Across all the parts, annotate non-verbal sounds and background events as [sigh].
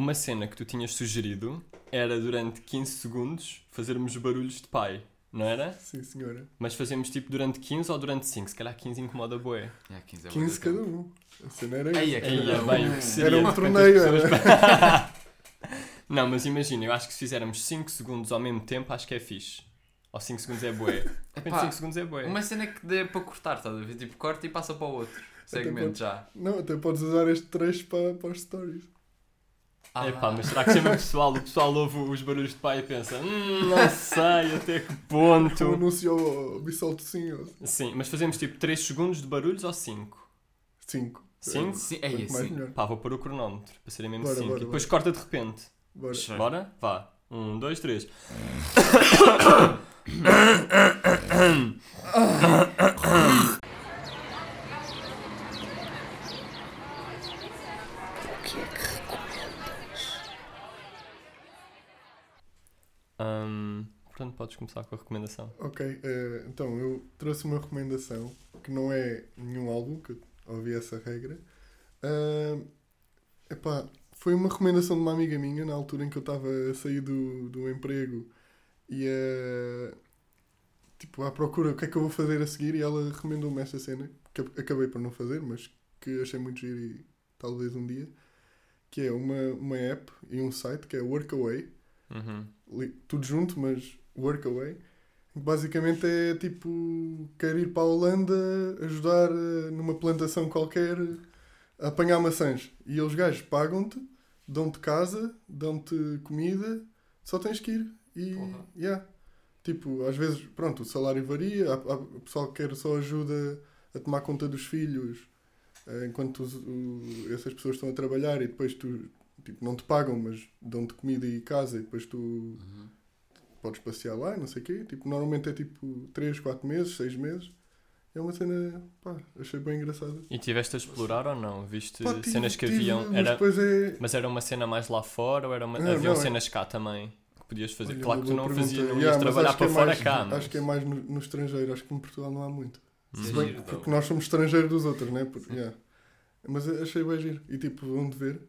uma cena que tu tinhas sugerido era durante 15 segundos fazermos barulhos de pai, não era? Sim, senhora. Mas fazemos tipo durante 15 ou durante 5? Se calhar 15 incomoda bué. É, 15 é 15 bué cada um. A cena era Ei, isso. Aí é bem o que seria. Era um torneio, era. [laughs] Não, mas imagina, eu acho que se fizermos 5 segundos ao mesmo tempo, acho que é fixe. Ou 5 segundos é bué. De repente Epá, 5 segundos é bué. Uma cena que dê para cortar, estás a ver? Tipo, corta e passa para o outro. Segmento pode- já. Não, até podes usar este trecho para, para os stories. Ah, Epá, mas será que chama o pessoal? O pessoal ouve os barulhos de pai e pensa, hum, não sei até que ponto. anunciou o Bissolto sim ou Sim, mas fazemos tipo 3 segundos de barulhos ou 5? 5. Cinco? Sim, é Quanto mais assim. melhor. Pá, vou pôr o cronómetro para serem mesmo Bora, 5. bora, E depois bora. corta de repente. Bora. Bora? Vá. 1, 2, 3. Hum, portanto, podes começar com a recomendação. Ok, eh, então eu trouxe uma recomendação que não é nenhum álbum, que eu ouvi essa regra. Ah, epá, foi uma recomendação de uma amiga minha na altura em que eu estava a sair do, do emprego e a tipo, à procura o que é que eu vou fazer a seguir e ela recomendou-me esta cena, que acabei por não fazer, mas que achei muito giro e talvez um dia, que é uma, uma app e um site que é Workaway Uhum. tudo junto, mas workaway. Basicamente é tipo, quero ir para a Holanda ajudar eh, numa plantação qualquer a apanhar maçãs. E eles gajos pagam-te, dão-te casa, dão-te comida, só tens que ir. E, Porra. yeah. Tipo, às vezes, pronto, o salário varia, o pessoal que quer só ajuda a tomar conta dos filhos eh, enquanto os- o- essas pessoas estão a trabalhar e depois tu tipo, não te pagam, mas dão-te comida e casa e depois tu Uhum. Podes passear lá e não sei o quê. Tipo, normalmente é tipo 3, 4 meses, 6 meses. É uma cena, pá, achei bem engraçada. E tiveste a explorar ou não? Viste Pá, tive- cenas que tive, haviam. Mas Era, depois é... mas era uma cena mais lá fora ou era uma, Não, haviam não, é- cenas cá também que podias fazer? Olha, claro que tu não pergunta. fazias, não Yeah, ias mas trabalhar para é fora mais- cá. Mas... Acho que é mais no, no estrangeiro. Acho que em Portugal não há muito. Se Sim. bem Giro, porque nós somos estrangeiros dos outros, né? Porque, yeah. Mas achei bem giro. E tipo, vão de ver.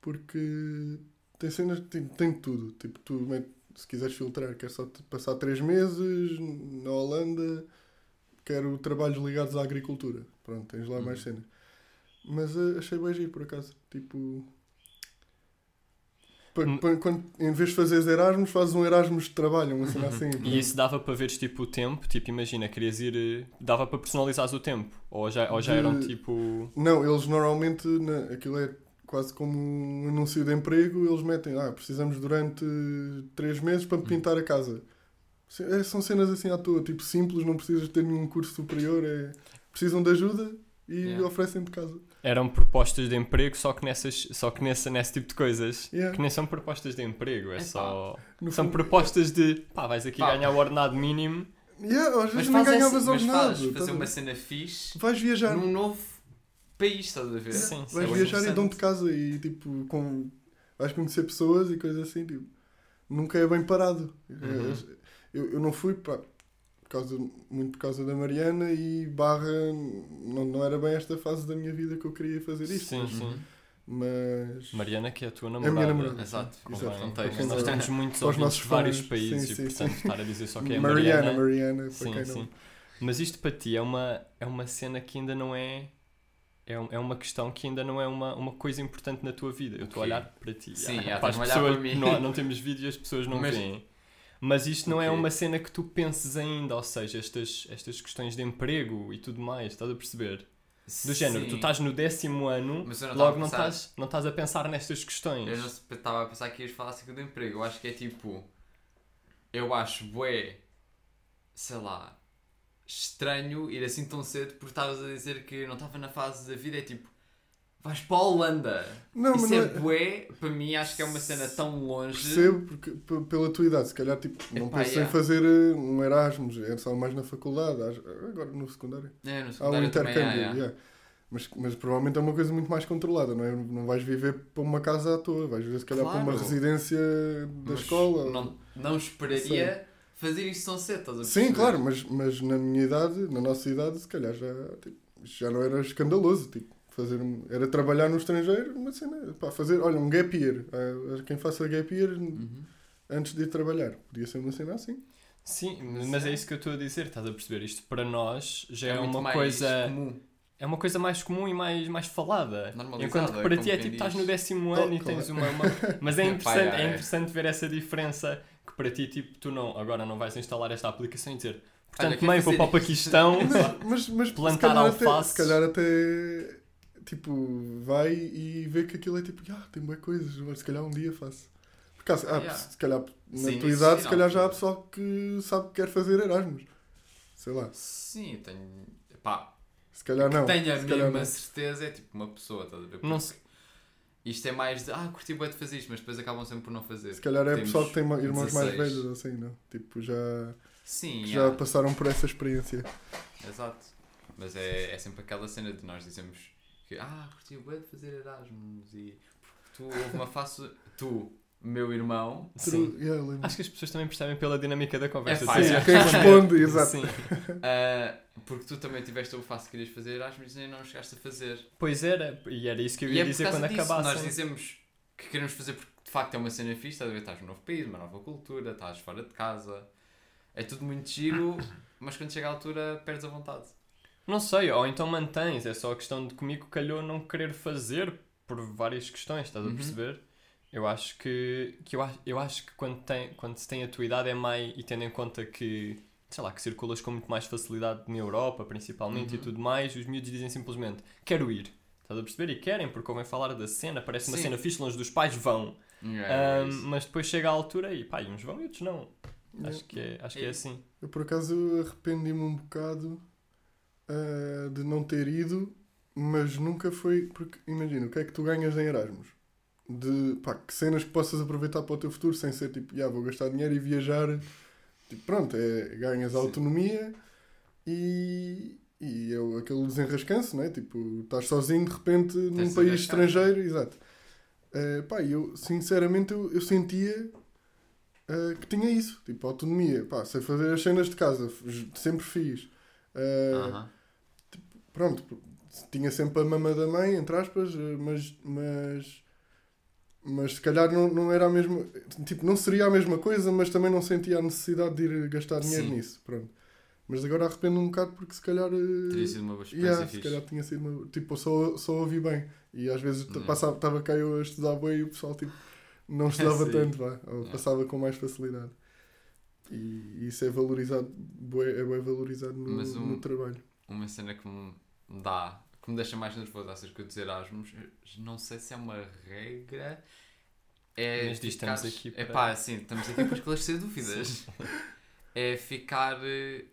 Porque tem cenas, tem, tem tudo. Tipo, tu met- se quiseres filtrar, quer só passar 3 meses na Holanda, quero trabalhos ligados à agricultura. Pronto, tens lá Hum. mais cenas. Mas eh, achei bem giro, por acaso. Tipo. pa- Hum. pa- quando, em vez de fazeres Erasmus, fazes um Erasmus de trabalho, uma cena assim. E isso dava para veres tipo o tempo, tipo imagina, querias ir, eh, dava para personalizares o tempo, ou já, ou já De- eram tipo, Não, eles normalmente, na, aquilo é quase como um anúncio de emprego, eles metem, ah, precisamos durante três meses para pintar a casa. É, São cenas assim à toa, tipo simples, não precisas ter nenhum curso superior, é, precisam de ajuda e Yeah. oferecem de casa. eram propostas de emprego, só que nessas, só que nessa, nesse tipo de coisas, Yeah. que nem são propostas de emprego, é Epá. só, são fundo- propostas de, pá, vais aqui Pá. ganhar o ordenado mínimo, Yeah, às Mas vezes nem faz, ganhavas essa, mas ordenado. faz estás fazer a uma ver? cena fixe Vais viajar, num novo país, estás a ver? Sim, Isso vais é viajar e interessante. dão-te casa e tipo, com, vais conhecer pessoas e coisas assim, tipo, nunca é bem parado. Uhum. Eu, eu não fui pá, por causa, muito por causa da Mariana e barra não, não era bem esta fase da minha vida que eu queria fazer isto. sim, sim. Uhum. Mas Mariana que é a tua a namorada. minha namorada. Exato, sim, exato. contexto. Nós temos muitos ouvintes nossos de vários fãs, países sim, e sim, portanto sim. estar a dizer só que é a Mariana, Mariana. Mariana, para Sim, quem sim. não. Mas isto para ti é uma, é uma cena que ainda não é. É, um- é uma questão que ainda não é uma, uma coisa importante na tua vida. Eu estou a olhar para ti. Sim, Ah, já pá, as pessoas- para mim. Não, não temos vídeo e as pessoas não Mas- veem. Mas isto não é Ok. uma cena que tu penses ainda, ou seja, estas, estas questões de emprego e tudo mais, estás a perceber? Do género, tu Sim. estás no décimo ano, não logo não estás, não estás a pensar nestas questões. Eu não estava a pensar que ias falar assim do emprego. Eu acho que é tipo. Eu acho bué. Sei lá. Estranho ir assim tão cedo porque estavas a dizer que não estava na fase da vida. É tipo. Vais para a Holanda. Não, mas Isso não é é- bué. Para mim acho que é uma cena tão longe. Percebo, porque pela tua idade, se calhar tipo, não Epá, pensei yeah. em fazer eh, um Erasmus, é só mais na faculdade, agora no secundário. É, no Há um secundário também intercâmbio, há, yeah. yeah. mas, mas provavelmente é uma coisa muito mais controlada, não é? Não vais viver para uma casa à toa, vais viver se calhar para uma Claro. residência da Mas escola. Não, não esperaria fazer cedo, estás a Sim, perceber? claro, mas, mas na minha idade, na nossa idade, se calhar já, tipo, já não era escandaloso. Tipo, fazer um- era trabalhar no estrangeiro, uma cena, pá, fazer, olha, um gap year. Ah, quem faça gap year Uhum. antes de ir trabalhar. Podia ser uma cena assim. Sim, Mas mas é- é isso que eu estou a dizer, estás a perceber? Isto para nós já é, muito uma mais coisa. comum. É uma coisa mais comum e mais, mais falada. Enquanto que para ti é tipo, estás no décimo Oh, ano e claro. tens uma. uma- [laughs] Mas é interessante, é, é é. interessante ver essa diferença que para ti, tipo, tu não, agora não vais instalar esta aplicação e dizer, Olha, portanto, quer mãe, vou para o isto?" Paquistão. [laughs] Mas, mas, Plantar calhar até- se calhar até tipo vai e vê que aquilo é tipo, ah, tem boas coisas, mas se calhar um dia faço. Porque há- há- Yeah. se calhar na Sim, tua idade, se calhar não. já há pessoal que sabe que quer fazer Erasmus. Sei lá. Sim, eu tenho. Pá, Se calhar não. tenho a se calhar mesma não. certeza, é tipo uma pessoa, estás a ver? Não Porque se- Isto é mais de, ah, curti bem de fazer isto, mas depois acabam sempre por não fazer. Se calhar é Temos pessoal que tem irmãos mais 16. velhos ou assim, não? Tipo, já, Sim, que já passaram por essa experiência. exato. Mas é, é sempre aquela cena de nós dizemos que, ah, curti bem de fazer Erasmus e. Porque tu houve uma face. Tu, meu irmão, Sim. Yeah. Acho que as pessoas também percebem pela dinâmica da conversa. É fácil. dizes, Sim, quem responde, exato. Sim. ah, porque tu também tiveste o face que querias fazer Erasmus e não chegaste a fazer. Pois era, e era isso que eu ia é por dizer causa quando disso, acabasse. nós dizemos que queremos fazer porque de facto é uma cena fixe, estás a ver? Estás num novo país, uma nova cultura, estás fora de casa. É tudo muito giro, [coughs] mas quando chega a altura perdes a vontade. Não sei, ou então mantens, é só a questão de comigo calhou não querer fazer por várias questões, estás a Uhum. Eu acho que, que eu, acho, eu acho que quando, tem, quando se tem a tua idade é mais, e tendo em conta que, sei lá, que circulas com muito mais facilidade na Europa, principalmente, e Uhum. tudo mais, os miúdos dizem simplesmente, quero ir. Estás a perceber? E querem, porque ouvem falar da cena, parece uma Sim. cena fixe, longe dos pais, vão. É, Ahm, mas depois chega a altura e pá, e uns vão e outros não. Acho que é, acho que é É. assim. Eu por acaso arrependi-me um bocado ah, de não ter ido, mas nunca foi. Porque imagina, o que é que tu ganhas em Erasmus? De pá, que cenas que possas aproveitar para o teu futuro sem ser tipo, "Ya, vou gastar dinheiro e viajar. Tipo, pronto, é, ganhas autonomia e, e é aquele desenrascanço, não é? Tipo, estás sozinho de repente num Tens de país arriscar. estrangeiro, exato. Eh, pá, eu sinceramente eu, eu sentia eh, que tinha isso, tipo, autonomia. Pá, sei fazer as cenas de casa, sempre fiz. Eh, Aham. Pronto, tinha sempre a mama da mãe, entre aspas, eh, mas, mas, mas se calhar não, não era a mesma, tipo, não seria a mesma coisa, mas também não sentia a necessidade de ir gastar dinheiro Sim. nisso, pronto. Mas agora arrependo um bocado porque se calhar... eh, Teria sido uma boa experiência Yeah, se calhar tinha sido uma... Tipo, só, só ouvi bem. E às vezes Yeah. passava, estava cá eu a estudar bem e o pessoal tipo, não [laughs] estudava tanto, vá. Ou Yeah. passava com mais facilidade. E isso é valorizado, é bem valorizado no, um- no trabalho. Uma cena que me dá, que me deixa mais nervoso acerca dos Erasmus, não sei se é uma regra. É Mas diz, ficar- estamos aqui É para- pá, sim, estamos aqui para esclarecer [laughs] dúvidas. É ficar eh,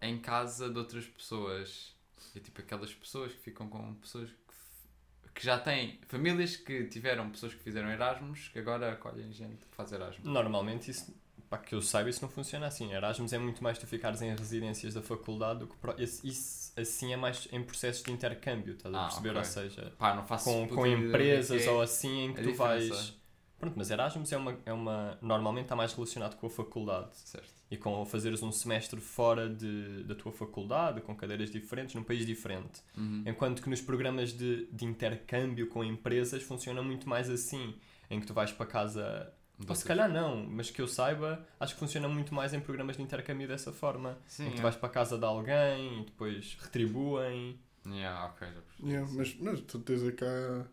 em casa de outras pessoas. É tipo aquelas pessoas que ficam com pessoas que, que já têm famílias que tiveram pessoas que fizeram Erasmus que agora acolhem gente que faz Erasmus. Normalmente isso, pá, que eu saiba, isso não funciona assim. Erasmus é muito mais tu ficares em residências da faculdade do que pro- esse- isso assim é mais em processos de intercâmbio, estás a Ah, perceber? ok. Ou seja, Pá, com, com que empresas é. ou assim em que tu vais. Pronto, mas Erasmus é uma, é uma. Normalmente está mais relacionado com a faculdade Certo. e com fazeres um semestre fora de, da tua faculdade, com cadeiras diferentes, num país diferente. Uhum. Enquanto que nos programas de, de intercâmbio com empresas funciona muito mais assim, em que tu vais para casa. Ou se calhar não, mas que eu saiba, acho que funciona muito mais em programas de intercâmbio dessa forma. Sim, em que tu é. vais para a casa de alguém e depois retribuem. Yeah, ok, já percebi. Yeah, mas, mas tu tens cá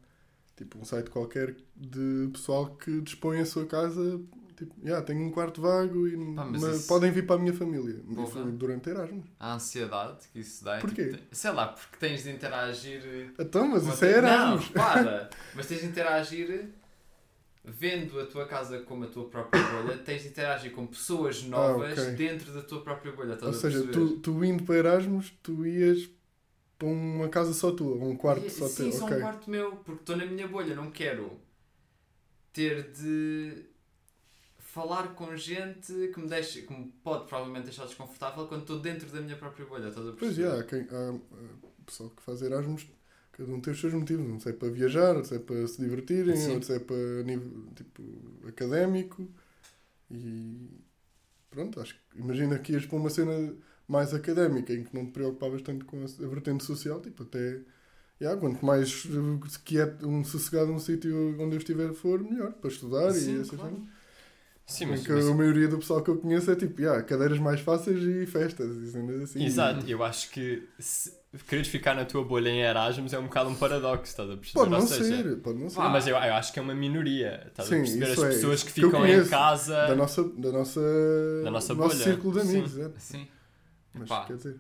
tipo um site qualquer de pessoal que dispõe a sua casa. Tipo, yeah, tenho um quarto vago e Pá, mas mas isso- podem vir para a minha família. Foi durante Erasmus. A ansiedade que isso dá. é Porquê? tipo, sei lá, porque tens de interagir. Então, mas isso é a- Erasmus. Não, para! [laughs] Mas tens de interagir vendo a tua casa como a tua própria bolha, tens de interagir com pessoas novas Ah, ok. dentro da tua própria bolha. Ou seja, tu, tu indo para Erasmus, tu ias para uma casa só tua, um quarto E- só Sim, teu. só ok. um quarto meu, porque estou na minha bolha, não quero ter de falar com gente que me deixe, que me pode provavelmente deixar desconfortável quando estou dentro da minha própria bolha, estás a Pois perceber? já, há, quem, há há pessoal que faz Erasmus, cada um tem os seus motivos. Não sei, para viajar, outro é para se divertirem, Sim. outro é para nível tipo, académico. E pronto, acho que imagina que ias para uma cena mais académica em que não te preocupavas tanto com a, vertente social, tipo, até yeah, quanto mais uh, quieto, um sossegado um sítio onde eu estiver for, melhor, para estudar Sim, e essas claro. Sim, Em mas, mas- a maioria do pessoal que eu conheço é tipo, yeah, cadeiras mais fáceis e festas e cenas assim. Exato, eu acho que se quereres ficar na tua bolha em Erasmus é um bocado um paradoxo, estás a perceber? Pode não seja, ser, pode não ser. Vá. Mas eu, eu acho que é uma minoria, estás Sim, a perceber? As é, pessoas que que ficam em conheço, casa. Da nossa, da nossa, Da nossa nosso bolha. círculo de Sim. amigos, é. Sim. Mas Pá. quer dizer.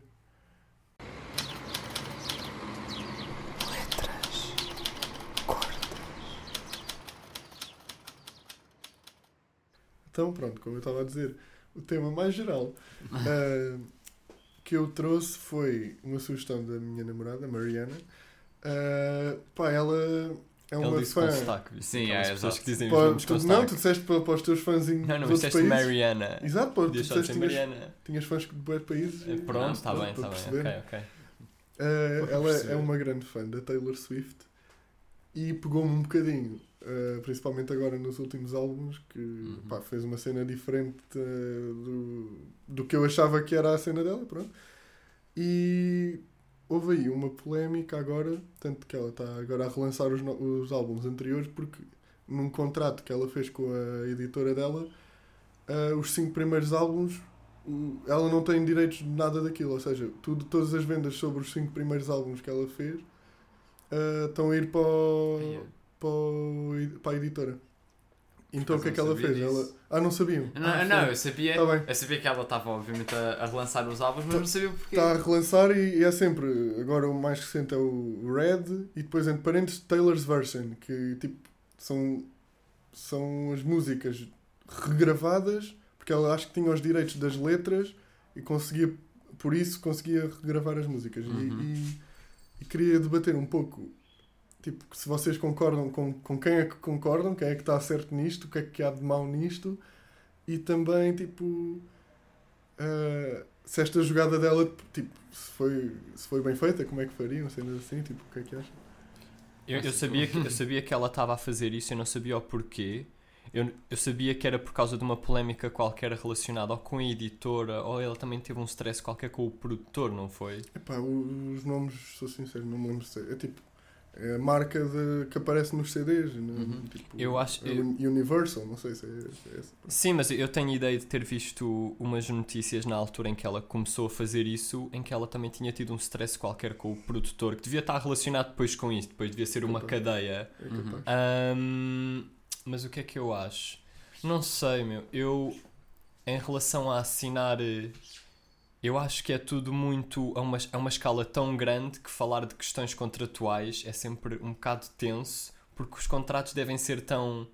Então, pronto, como eu estava a dizer, o tema mais geral [laughs] ah, que eu trouxe foi uma sugestão da minha namorada, Mariana. Ah, pá, ela é Ele uma disse fã. com sotaque? Sim, é, pessoas exato. que dizem os Para, nomes com tu, não, tu disseste para, para os teus fãs em Não, não, outros disseste países. Mariana. Exato, pá, tu só disseste tinhas, Mariana. tinhas fãs de bué países. E- Pronto, está bem, para está bem. perceber. Ok, ok. Uh, Para ela perceber. é uma grande fã da Taylor Swift e pegou-me um bocadinho, uh, principalmente agora nos últimos álbuns, que Uhum. pá, fez uma cena diferente uh, do, do que eu achava que era a cena dela, pronto. E houve aí uma polémica agora, tanto que ela está agora a relançar os, os álbuns anteriores, porque num contrato que ela fez com a editora dela, uh, os cinco primeiros álbuns ela não tem direitos de nada daquilo, ou seja, tudo, todas as vendas sobre os cinco primeiros álbuns que ela fez estão a ir para, o-. para, o- para a editora. Então o que é que ela fez? disso. Ela... Ah, não sabiam? Não, ah, não, eu sabia, Tá bem. eu sabia que ela estava obviamente a, a relançar os álbuns, mas não sabia porquê. Está a relançar e, e é sempre. Agora o mais recente é o Red e depois entre parênteses Taylor's Version, que tipo são, são as músicas regravadas, porque ela acho que tinha os direitos das letras e conseguia, por isso conseguia regravar as músicas. E- Uhum. E, e queria debater um pouco. Tipo, se vocês concordam com, com quem é que concordam, quem é que está certo nisto, o que é que há de mau nisto, e também, tipo, ah, se esta jogada dela, tipo, se foi, se foi bem feita, como é que fariam, cenas assim, tipo, o que é que acham? Eu, eu, sabia que- eu sabia que ela estava a fazer isso, eu não sabia o porquê. Eu, eu sabia que era por causa de uma polémica qualquer relacionada ou com a editora, ou ela também teve um stress qualquer com o produtor, não foi? Epá, os nomes, sou sincero, não me lembro se é tipo, é a marca de, que aparece nos CDs, né? Uhum. tipo, Eu acho- é o Universal, não sei se é, se é essa. Sim, mas eu tenho ideia de ter visto umas notícias na altura em que ela começou a fazer isso, em que ela também tinha tido um stress qualquer com o produtor, que devia estar relacionado depois com isso, depois devia ser uma Capaz. cadeia. É Uhum. Ahm, mas o que é que eu acho? Não sei, meu. Eu, em relação a assinar, eh, eu acho que é tudo muito. É uma, é uma escala tão grande que falar de questões contratuais é sempre um bocado tenso, porque os contratos devem ser tão.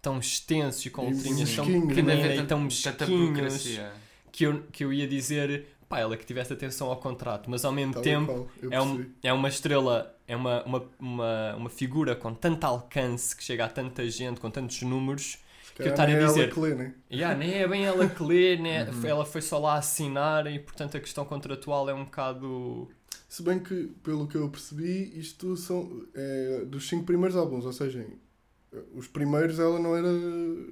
tão extensos e com letrinhas tão pequeninas haver e tão mesquinhos burocracia. que eu, que eu ia dizer, pá, ela que tivesse atenção ao contrato, mas ao mesmo Tal tempo é, um, é uma estrela, é uma, uma, uma, uma figura com tanto alcance que chega a tanta gente, com tantos números. Que eu calhar estar a nem é dizer- ela que lê, né? Yeah, nem é bem ela que lê, né? [laughs] Uhum. ela foi só lá assinar e portanto a questão contratual é um bocado. Se bem que, pelo que eu percebi, isto são é, dos cinco primeiros álbuns, ou seja, os primeiros ela não era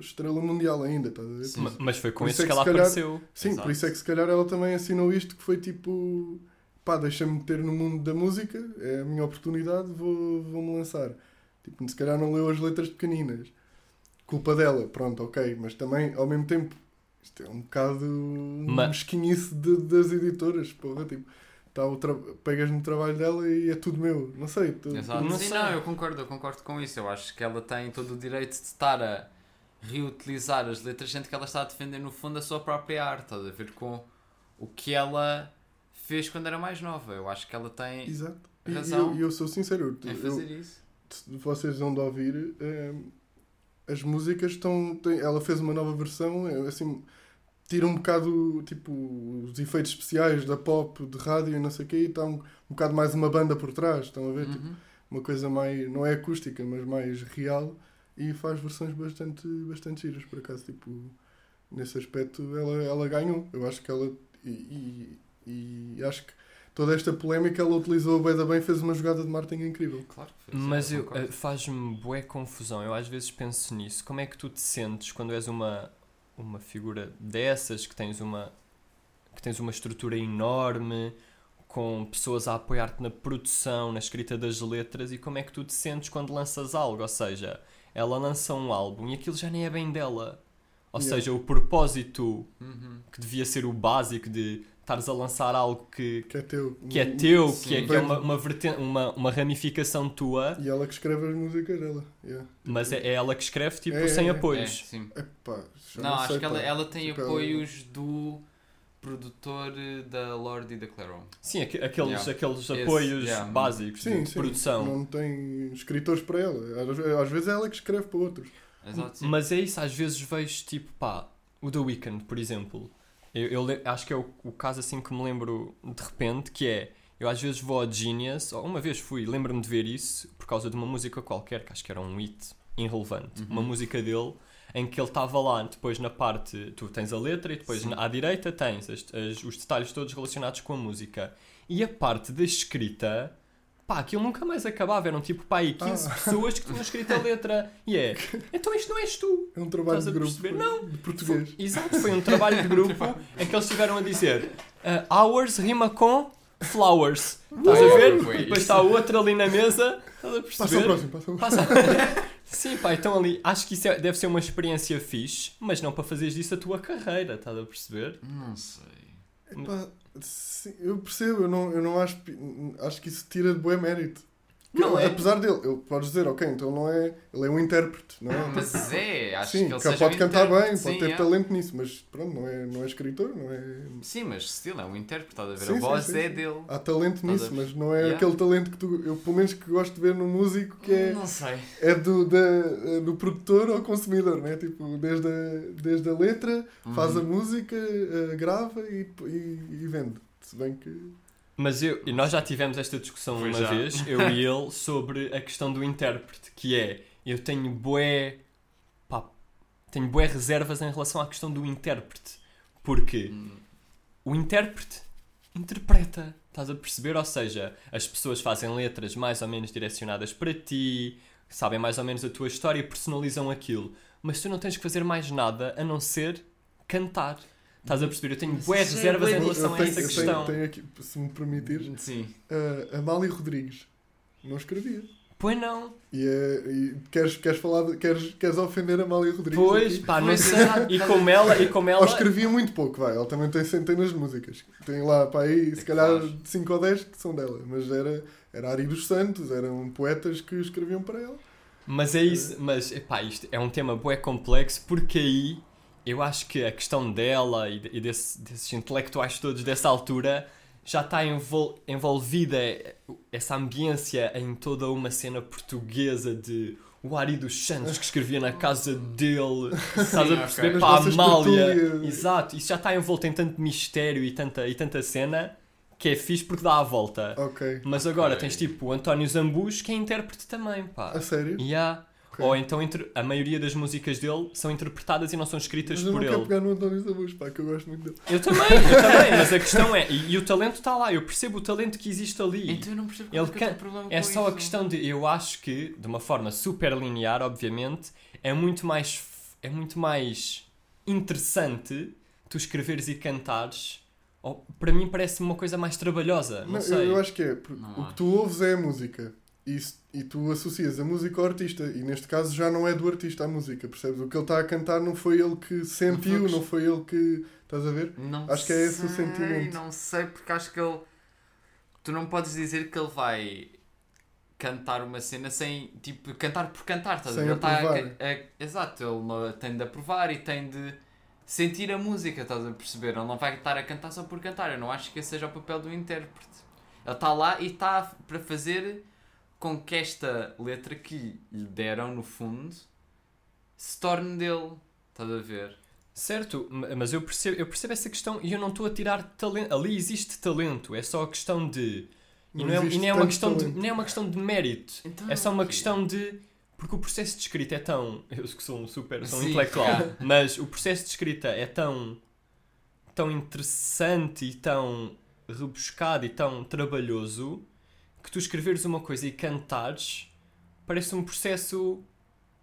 estrela mundial ainda, estás a ver? Sim. Ma- Mas foi com isso é que ela calhar- apareceu. Sim, Exato. por isso é que se calhar ela também assinou isto que foi tipo pá, deixa-me meter no mundo da música, é a minha oportunidade, vou, vou-me lançar. Tipo, se calhar não leu as letras pequeninas. Culpa dela, pronto, ok, mas também ao mesmo tempo isto é um bocado Ma- mesquinice de- das editoras, porra, tipo, tá o tra... pegas no trabalho dela e é tudo meu, não sei. tu- Exato. Não Sim, sei. não, eu concordo, eu concordo com isso. Eu acho que ela tem todo o direito de estar a reutilizar as letras, sendo que ela está a defender no fundo a sua própria arte, estás a ver com o que ela fez quando era mais nova. Eu acho que ela tem Exato. E razão eu, e eu sou sincero, em eu, fazer isso. se vocês vão de ouvir, eh, as músicas estão. têm- ela fez uma nova versão, é, assim, tira um bocado tipo os efeitos especiais da pop, de rádio e não sei o quê, e está um, um bocado mais uma banda por trás, estão a ver? Tipo, Uhum. uma coisa mais. não é acústica, mas mais real e faz versões bastante, bastante giras, por acaso, tipo, nesse aspecto ela, ela ganhou. Eu acho que ela. E, e, e acho que toda esta polémica ela utilizou bem da bem, fez uma jogada de marketing incrível. Claro que fez. Mas eu, concordo. eh, faz-me bué confusão. Eu às vezes penso nisso. Como é que tu te sentes quando és uma, uma figura dessas, que tens uma, que tens uma estrutura enorme, com pessoas a apoiar-te na produção, na escrita das letras e como é que tu te sentes quando lanças algo. Ou seja, ela lança um álbum e aquilo já nem é bem dela. Ou Yeah. seja, o propósito Uhum. que devia ser o básico de estares a lançar algo que, Que é teu. que é teu, Sim. que é, que é uma, uma, verten- uma, uma ramificação tua, E ela que escreve as músicas dela. Yeah. mas é, é ela que escreve tipo É, sem é, é. É, apoios. sim. Epá, Não, acho sei, que ela, ela tem Tipo, ela- apoios do produtor eh, da Lorde e da Claron. Sim, aqu- aqueles, Yeah. aqueles Esse, apoios yeah. básicos Sim, de sim. produção. Não tem escritores para ela. Às, às vezes é ela que escreve para outros. Exato, sim. Mas é isso, às vezes vejo tipo, pá, o The Weeknd, por exemplo. Eu, eu acho que é o, o caso assim que me lembro de repente, que é, eu às vezes vou ao Genius, ou uma vez fui, lembro-me de ver isso, por causa de uma música qualquer, que acho que era um hit irrelevante, Uhum. uma música dele, em que ele estava lá, depois na parte, tu tens a letra e depois na- à direita tens as- as- os detalhes todos relacionados com a música. E a parte da escrita, pá, aquilo nunca mais acabava, eram tipo, pá, aí 15 Ah. pessoas que tinham escrito a letra. E é, então isto não és tu. É um trabalho Estás de a grupo. perceber? Não. De português. Foi- exato, foi um trabalho de grupo [laughs] em que eles estiveram a dizer uh, hours rima com flowers. Estás a ver? foi depois está outro ali na mesa. Estás a Passa ao perceber? próximo, passa ao Passa. [laughs] Sim, pá, então ali acho que isso é- deve ser uma experiência fixe, mas não para fazeres disso a tua carreira, estás a perceber? Não sei. Epá, sim, eu percebo, eu não, eu não acho. Acho que isso tira de bom mérito. Não Ele- é? Apesar dele, ele podes dizer, ok, então não é. Ele é um intérprete, não é? Mas é, acho Sim, que ele que ele seja pode um cantar bem, intérprete, pode sim, ter é. talento nisso, mas pronto, não é, não é escritor, não é. Sim, mas still é um intérprete, estás a ver? Sim, a sim, voz sim, é sim. dele. Há talento a nisso, mas não é Yeah. aquele talento que tu. Eu, pelo menos, que gosto de ver no músico, que é, Não sei. é do, da, do produtor ao consumidor, não é? Tipo, desde a, desde a letra, faz a Uhum. música, eh, grava e, e, e vende. Se bem que. Mas eu, nós já tivemos esta discussão uma já. vez, eu e ele, [laughs] sobre a questão do intérprete, que é, eu tenho bué, pá, tenho bué reservas em relação à questão do intérprete, porque Hum, o intérprete interpreta, estás a perceber? Ou seja, as pessoas fazem letras mais ou menos direcionadas para ti, sabem mais ou menos a tua história e personalizam aquilo, mas tu não tens que fazer mais nada a não ser cantar. Estás a perceber? Eu tenho isso é reservas em relação a essa eu tenho- questão. tenho aqui, se me permitires, Sim. a Amália Rodrigues não escrevia. Pois não. E, é, e queres, queres falar, de- queres, queres ofender a Amália Rodrigues? Pois, aqui? pá, não sei. E como ela, e como ela. Ela escrevia muito pouco, vai. Ela também tem centenas de músicas. Tem lá, para aí, se É calhar claro. 5 ou 10 que são dela. Mas era, era Ari dos Santos, eram poetas que escreviam para ela. Mas é isso, mas epá, isto é um tema bué complexo porque aí eu acho que a questão dela e, e desse- desses intelectuais todos dessa altura já está envol- envolvida essa ambiência em toda uma cena portuguesa de o Ari dos Santos que escrevia na casa dele, estás a perceber? Nas Para a Amália. Exato, isso já está envolto em tanto mistério e tanta, e tanta cena que é fixe porque dá a volta. Ok. Mas agora Ok. tens tipo o António Zambus que é intérprete também, pá. A sério? E há. Ok. Ou então a maioria das músicas dele são interpretadas e não são escritas Mas eu não por quero ele. pegar no António Zabus, pá, que eu gosto muito dele. Eu também, eu também, mas a questão é, e, e o talento está lá, eu percebo o talento que existe ali. Então eu não percebo Ele qual é, que é o can- teu problema é com só a isso. questão de, eu acho que, de uma forma super linear, obviamente, é muito mais, é muito mais interessante tu escreveres e cantares. Ou, para mim parece uma coisa mais trabalhosa, não, Não, sei. eu, eu acho que é. porque Não o que tu ouves é a música. E, e tu associas a música ao artista. E neste caso já não é do artista a música, percebes? O que ele está a cantar não foi ele que sentiu, Não foi o ele que. Estás a ver? Não Acho que é esse o sei, sentimento. Não sei, porque acho que ele. Tu não podes dizer que ele vai cantar uma cena sem. Tipo, cantar por cantar, estás a Sem ver? Ele tá a a- exato, ele tem de aprovar e tem de sentir a música, estás a perceber? Ele não vai estar a cantar só por cantar. Eu não acho que esse seja o papel do intérprete. Ele está lá e está para fazer com que esta letra que lhe deram, no fundo, se torne dele. Estás a ver? Certo, ma- mas eu percebo, eu percebo essa questão e eu não estou a tirar talento. Ali existe talento, é só a questão de. E não, é, e nem é uma questão de, talento. nem é uma questão de mérito. Então, É só uma questão de. Porque o processo de escrita é tão. [laughs] Eu que sou um super. Sou um Sim, intelectual. [laughs] Mas o processo de escrita é tão. tão interessante e tão rebuscado e tão trabalhoso que tu escreveres uma coisa e cantares parece um processo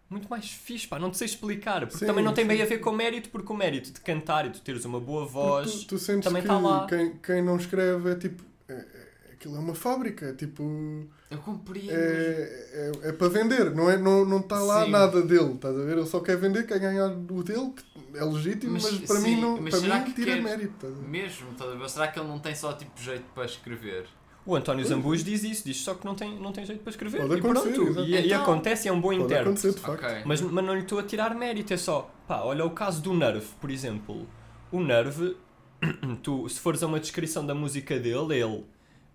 muito mais fixe, pá. Não te sei explicar. Porque Sim, também não tem bem sim, a ver com mérito, porque o mérito de cantar e de teres uma boa voz. Tu, tu sentes também que tá lá. Quem, quem não escreve é tipo. É, aquilo é uma fábrica, é tipo. Eu compreendo. É, é, é para vender, não está não, não tá lá Sim. nada dele, estás a ver? Ele só quer vender, quer ganhar o dele, que é legítimo, mas, Mas, para mim não, mas para mim que tira quer- mérito. Estás a ver? Mesmo, estás a ver? Será que ele não tem só tipo jeito para escrever? O António Zambujo diz isso, diz só que não tem, não tem jeito para escrever. Pode e pronto. exato. E, e Então- acontece, é um bom intérprete. acontecer, de facto. Ok. Mas, mas não lhe estou a tirar mérito, é só, pá, olha o caso do Nerve, por exemplo. O Nerve, [clears throat] tu, se fores a uma descrição da música dele, ele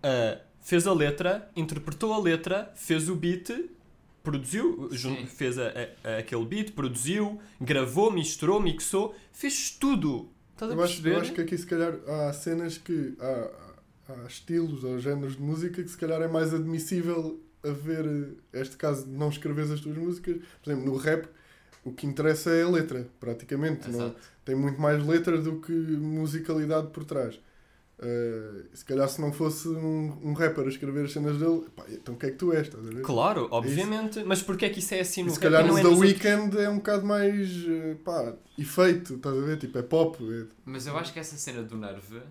ah, fez a letra, interpretou a letra, fez o beat, produziu, jun- Sim. fez a- a- a- aquele beat, produziu, gravou, misturou, mixou, fez tudo. Estás a Eu acho, perceber? eu acho que aqui se calhar há cenas que há, há estilos ou géneros de música que se calhar é mais admissível haver eh, este caso de não escreveres as tuas músicas. Por exemplo, no rap o que interessa é a letra, praticamente. Não, Exato. tem muito mais letra do que musicalidade por trás. Eh, se calhar se não fosse um, um rapper a escrever as cenas dele, pá, então o que é que tu és? Estás a ver? Claro, obviamente, mas porquê é que isso é assim E no se rap calhar e no é The outros? Weeknd é um bocado mais eh, pá, efeito, estás a ver? Tipo, é pop. é- Mas eu acho que essa cena do Nerve,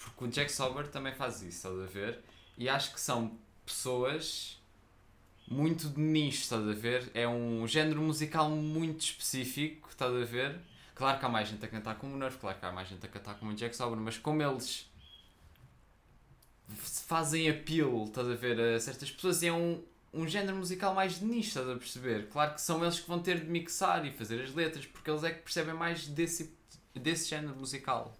porque o Jack Sober também faz isso, estás a ver? E acho que são pessoas muito de nicho, estás a ver? É um género musical muito específico, estás a ver? Claro que há mais gente a cantar como o Nerve, claro que há mais gente a cantar como o Jack Sober, mas como eles fazem apelo, estás a ver, a certas pessoas, é um, um género musical mais de nicho, estás a perceber? Claro que são eles que vão ter de mixar e fazer as letras, porque eles é que percebem mais desse, desse género musical.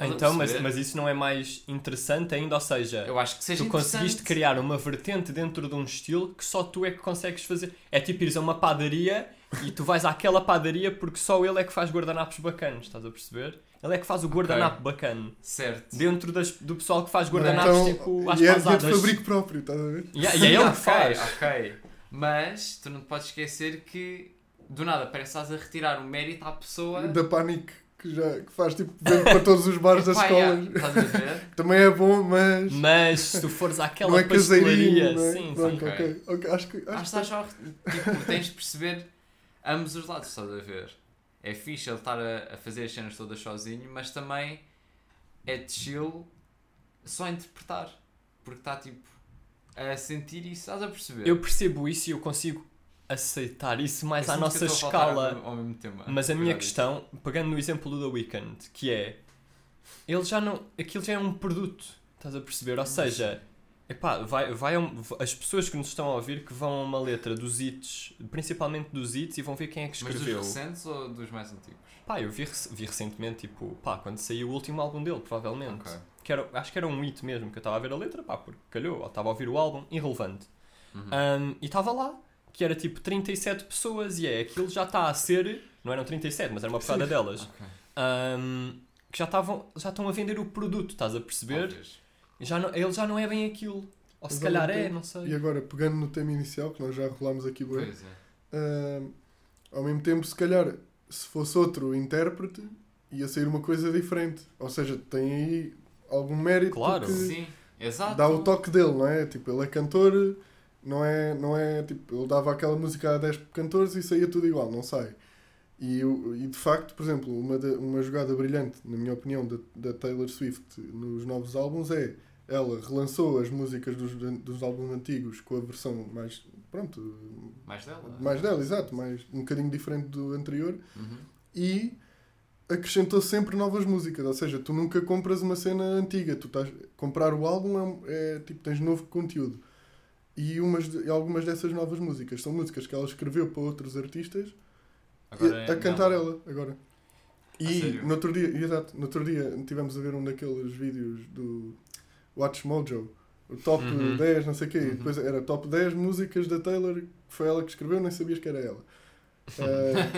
Então, mas, mas isso não é mais interessante ainda? Ou seja, Eu acho que seja tu conseguiste criar uma vertente dentro de um estilo que só tu é que consegues fazer. É tipo ires a uma padaria e tu vais àquela padaria porque só ele é que faz guardanapos bacanos, estás a perceber? Ele é que faz o guardanapo bacana. Certo. Dentro das- do pessoal que faz guardanapos Então, tipo às e, é, e é de pasadas. fabrico próprio, estás a ver? E é, e é ele que faz. Ok. Mas tu não te podes esquecer que do nada parece que estás a retirar o mérito à pessoa. Da Panic, que, já, que faz tipo vende para todos os bares das escolas. yeah, estás a ver? [laughs] Também é bom, mas Mas se tu fores àquela não é pastelaria, caseirinho, não é? sim, Pronto, sim. ok. ok, Acho que, Acho acho que estás só. Tipo, tens de perceber ambos os lados, estás a ver? É fixe ele estar a, a fazer as cenas todas sozinho, mas também é chill só interpretar. Porque está tipo a sentir isso, estás a perceber? Eu percebo isso e eu consigo aceitar isso mais Eu à nossa escala. Ao, ao mesmo tema. Mas a minha questão, pegando no exemplo do The Weeknd, que é ele já não. aquilo já é um produto, estás a perceber? Ou seja, epá, vai, vai um- as pessoas que nos estão a ouvir que vão a uma letra dos hits, principalmente dos hits, e vão ver quem é que Mas dos escreveu. recentes ou dos mais antigos? Pá, eu vi, vi recentemente, tipo, pá, quando saiu o último álbum dele, provavelmente. Ok. Que era, acho que era um hit mesmo, que eu estava a ver a letra, pá, porque calhou, ou estava a ouvir o álbum, irrelevante. Uhum. Um, e estava lá, que era tipo 37 pessoas, e é, aquilo já está a ser, não eram 37, mas era uma porrada delas, Ok. um, que já, estavam, já estão a vender o produto, estás a perceber? E Já não, ele já não é bem aquilo. Ou se Mas calhar ao mesmo é, tempo- não E sei. agora, pegando no tema inicial, que nós já rolámos aqui bem, Pois é. ah, ao mesmo tempo, se calhar, se fosse outro intérprete, ia sair uma coisa diferente. Ou seja, tem aí algum mérito Claro. porque Sim, exato. dá o toque dele, não é? Tipo, ele é cantor, não é, não é tipo, ele dava aquela música a 10 cantores e saía tudo igual, não sai. E, e de facto, por exemplo, uma, da- uma jogada brilhante, na minha opinião, da, da Taylor Swift nos novos álbuns é ela relançou as músicas dos, dos álbuns antigos com a versão mais, pronto, Mais dela. mais dela, exato, mais, um bocadinho diferente do anterior Uhum. e acrescentou sempre novas músicas, ou seja, tu nunca compras uma cena antiga, tu estás comprar o álbum é, é, tipo tens novo conteúdo. E umas de- algumas dessas novas músicas são músicas que ela escreveu para outros artistas Agora a cantar ela agora. E no outro dia, exato, no outro dia tivemos a ver um daqueles vídeos do Watch Mojo, o top Uhum. 10, não sei o quê, Uhum. depois era top 10 músicas da Taylor, que foi ela que escreveu, nem sabias que era ela. [laughs] Eh,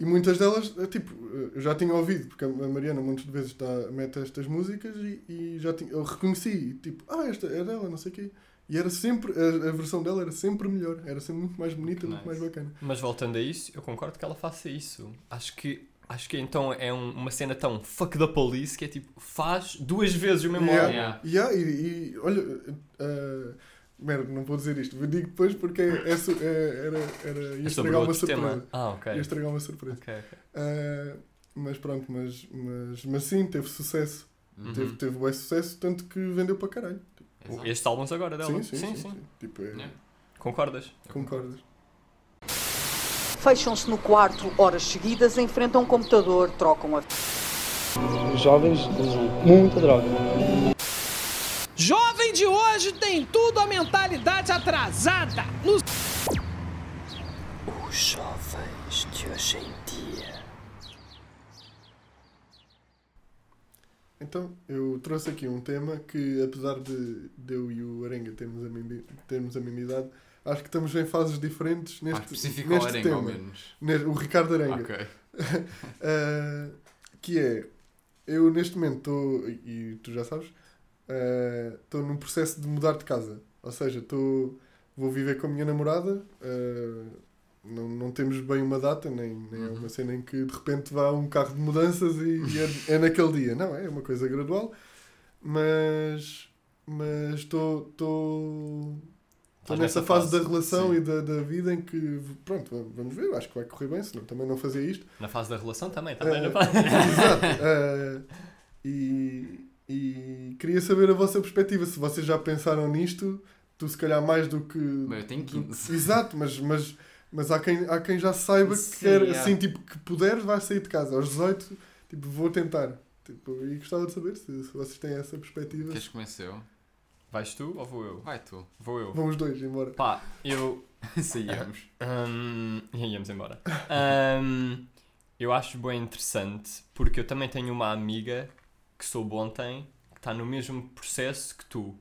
e muitas delas, eh, tipo, eh, eu já tinha ouvido, porque a Mariana muitas vezes está, mete estas músicas e, e já tinha, eu reconheci, tipo, ah, esta é dela, não sei o quê. E era sempre, a, a versão dela era sempre melhor, era sempre muito mais bonita, muito Nice. mais bacana. Mas voltando a isso, eu concordo que ela faça isso. Acho que, acho que então é um- uma cena tão fuck the police que é tipo, faz duas vezes o mesmo Yeah. álbum. Yeah. E, e, e, olha, eh, merda, não vou dizer isto, eu digo depois porque é, su- é- era, era, ia É estragar uma surpresa. tema. Ah, ok. Ia estragar uma surpresa. Ok, ok. Eh, mas pronto, mas, mas, mas sim, teve sucesso. Uhum. Teve, teve bom sucesso, tanto que vendeu para caralho. Exato. Estes álbuns agora dela. Sim, sim, sim. sim. Tipo, é, Yeah. Concordas? concordas. Fecham-se no quarto horas seguidas, enfrentam um computador, trocam a Os jovens usam muita droga. Jovem de hoje tem tudo a mentalidade atrasada. No Os jovens de hoje em dia. Então, eu trouxe aqui um tema que, apesar de, de eu e o Arenga termos a, mesma, termos a mesma idade, acho que estamos em fases diferentes Mais neste, específico ao neste arenga, ao tema. menos. O Ricardo Arenga. Ok. Uh, [laughs] que é, eu neste momento estou, e tu já sabes, uh, estou num processo de mudar de casa. Ou seja, estou, vou viver com a minha namorada, uh, não, não temos bem uma data, nem, nem é Uhum. uma cena em que de repente vá um carro de mudanças e, e é, é naquele dia. Não, é uma coisa gradual, mas mas estou estou nessa fase, fase, da relação sim. e da, da vida em que pronto, vamos ver, acho que vai correr bem, senão também não fazia isto. Na fase da relação também, também Eh, na fase. Exato. Eh, e, e queria saber a vossa perspectiva, se vocês já pensaram nisto, tu se calhar mais do que. Mas eu tenho do- 15. Exato, mas, mas, mas há, quem, há quem já saiba que Sim, quer, é. assim, tipo, que puder, vai sair de casa. Aos 18, tipo, vou tentar. Tipo, e gostava de saber se, se vocês têm essa perspectiva. Queres que comece eu? Vais tu ou vou eu? Vai tu. Vou eu. Vão os dois embora. Pá, eu. [laughs] Saíamos. E íamos embora. Hum, eu acho bem interessante porque eu também tenho uma amiga que soube ontem que está no mesmo processo que tu.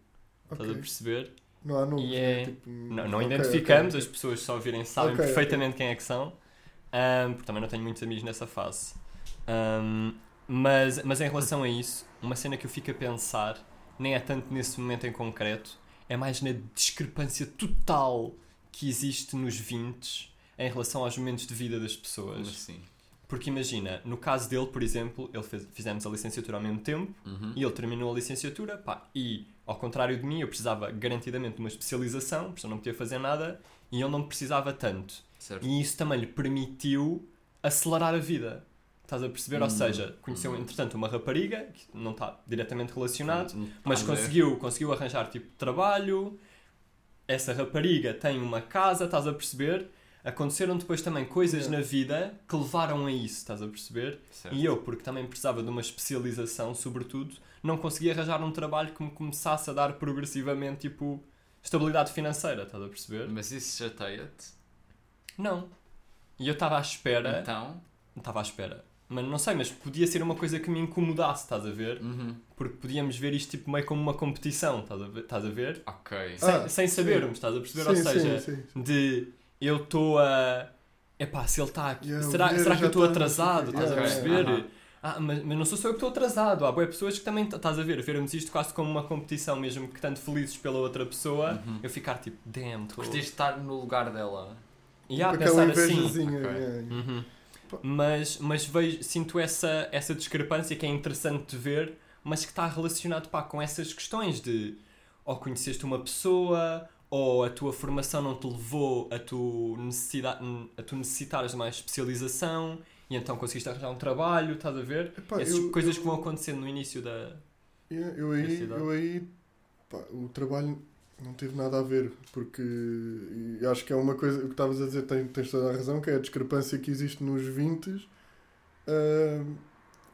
Estás a perceber? Não há nomes, E né? é- Tipo, Não, não ok, identificamos, ok, as pessoas só virem sabem Ok, ok. perfeitamente quem é que são. Hum, porque também não tenho muitos amigos nessa fase. Hum, mas, mas em relação a isso, uma cena que eu fico a pensar, nem é tanto nesse momento em concreto, é mais na discrepância total que existe nos 20 em relação aos momentos de vida das pessoas. Como assim? Porque imagina, no caso dele, por exemplo, ele fez, fizemos a licenciatura ao mesmo tempo Uhum. e ele terminou a licenciatura, pá, e ao contrário de mim, eu precisava garantidamente de uma especialização, porque eu não podia fazer nada, e ele não precisava tanto. Certo. E isso também lhe permitiu acelerar a vida. Estás a perceber? Ou Hum, seja, conheceu hum. entretanto uma rapariga, que não está diretamente relacionado, Hum, mas conseguiu, conseguiu arranjar tipo trabalho. Essa rapariga tem uma casa, estás a perceber? Aconteceram depois também coisas Yeah. na vida que levaram a isso, estás a perceber? Certo. E eu, porque também precisava de uma especialização, sobretudo, não conseguia arranjar um trabalho que me começasse a dar progressivamente, tipo, estabilidade financeira, estás a perceber? Mas isso chateia-te? Não. E eu estava à espera. Então? Estava à espera. Mas não sei, mas podia ser uma coisa que me incomodasse, estás a ver? Uhum. Porque podíamos ver isto tipo meio como uma competição, estás a ver? Estás a ver? Ok. Sem, Ah, sem sim. sabermos, estás a perceber? Sim, Ou seja, sim, sim. de eu estou a. Epá, se ele está aqui. Yeah, será será que eu estou tá, atrasado? Estás a perceber? aham. Ah, mas, mas não sou só eu que estou atrasado. Há boas pessoas que também, estás a ver, vermos isto quase como uma competição, mesmo que tanto felizes pela outra pessoa, Uhum. eu ficar tipo, damn, estou. Gostei de estar no lugar dela. E há a pensar assim. invejazinha. Ok. yeah, yeah. Uhum. Mas, mas vejo, sinto essa, essa discrepância que é interessante de ver, mas que está relacionado pá, com essas questões de ou conheceste uma pessoa, ou a tua formação não te levou a tu, necessidade, a tu necessitares de mais especialização e então conseguiste arranjar um trabalho, estás a ver? Epá, Essas eu- coisas eu- que vão acontecendo no início da. Yeah, eu aí, eu aí pá, o trabalho não teve nada a ver, porque acho que é uma coisa, o que estavas a dizer tem, tens toda a razão, que é a discrepância que existe nos 20 ah,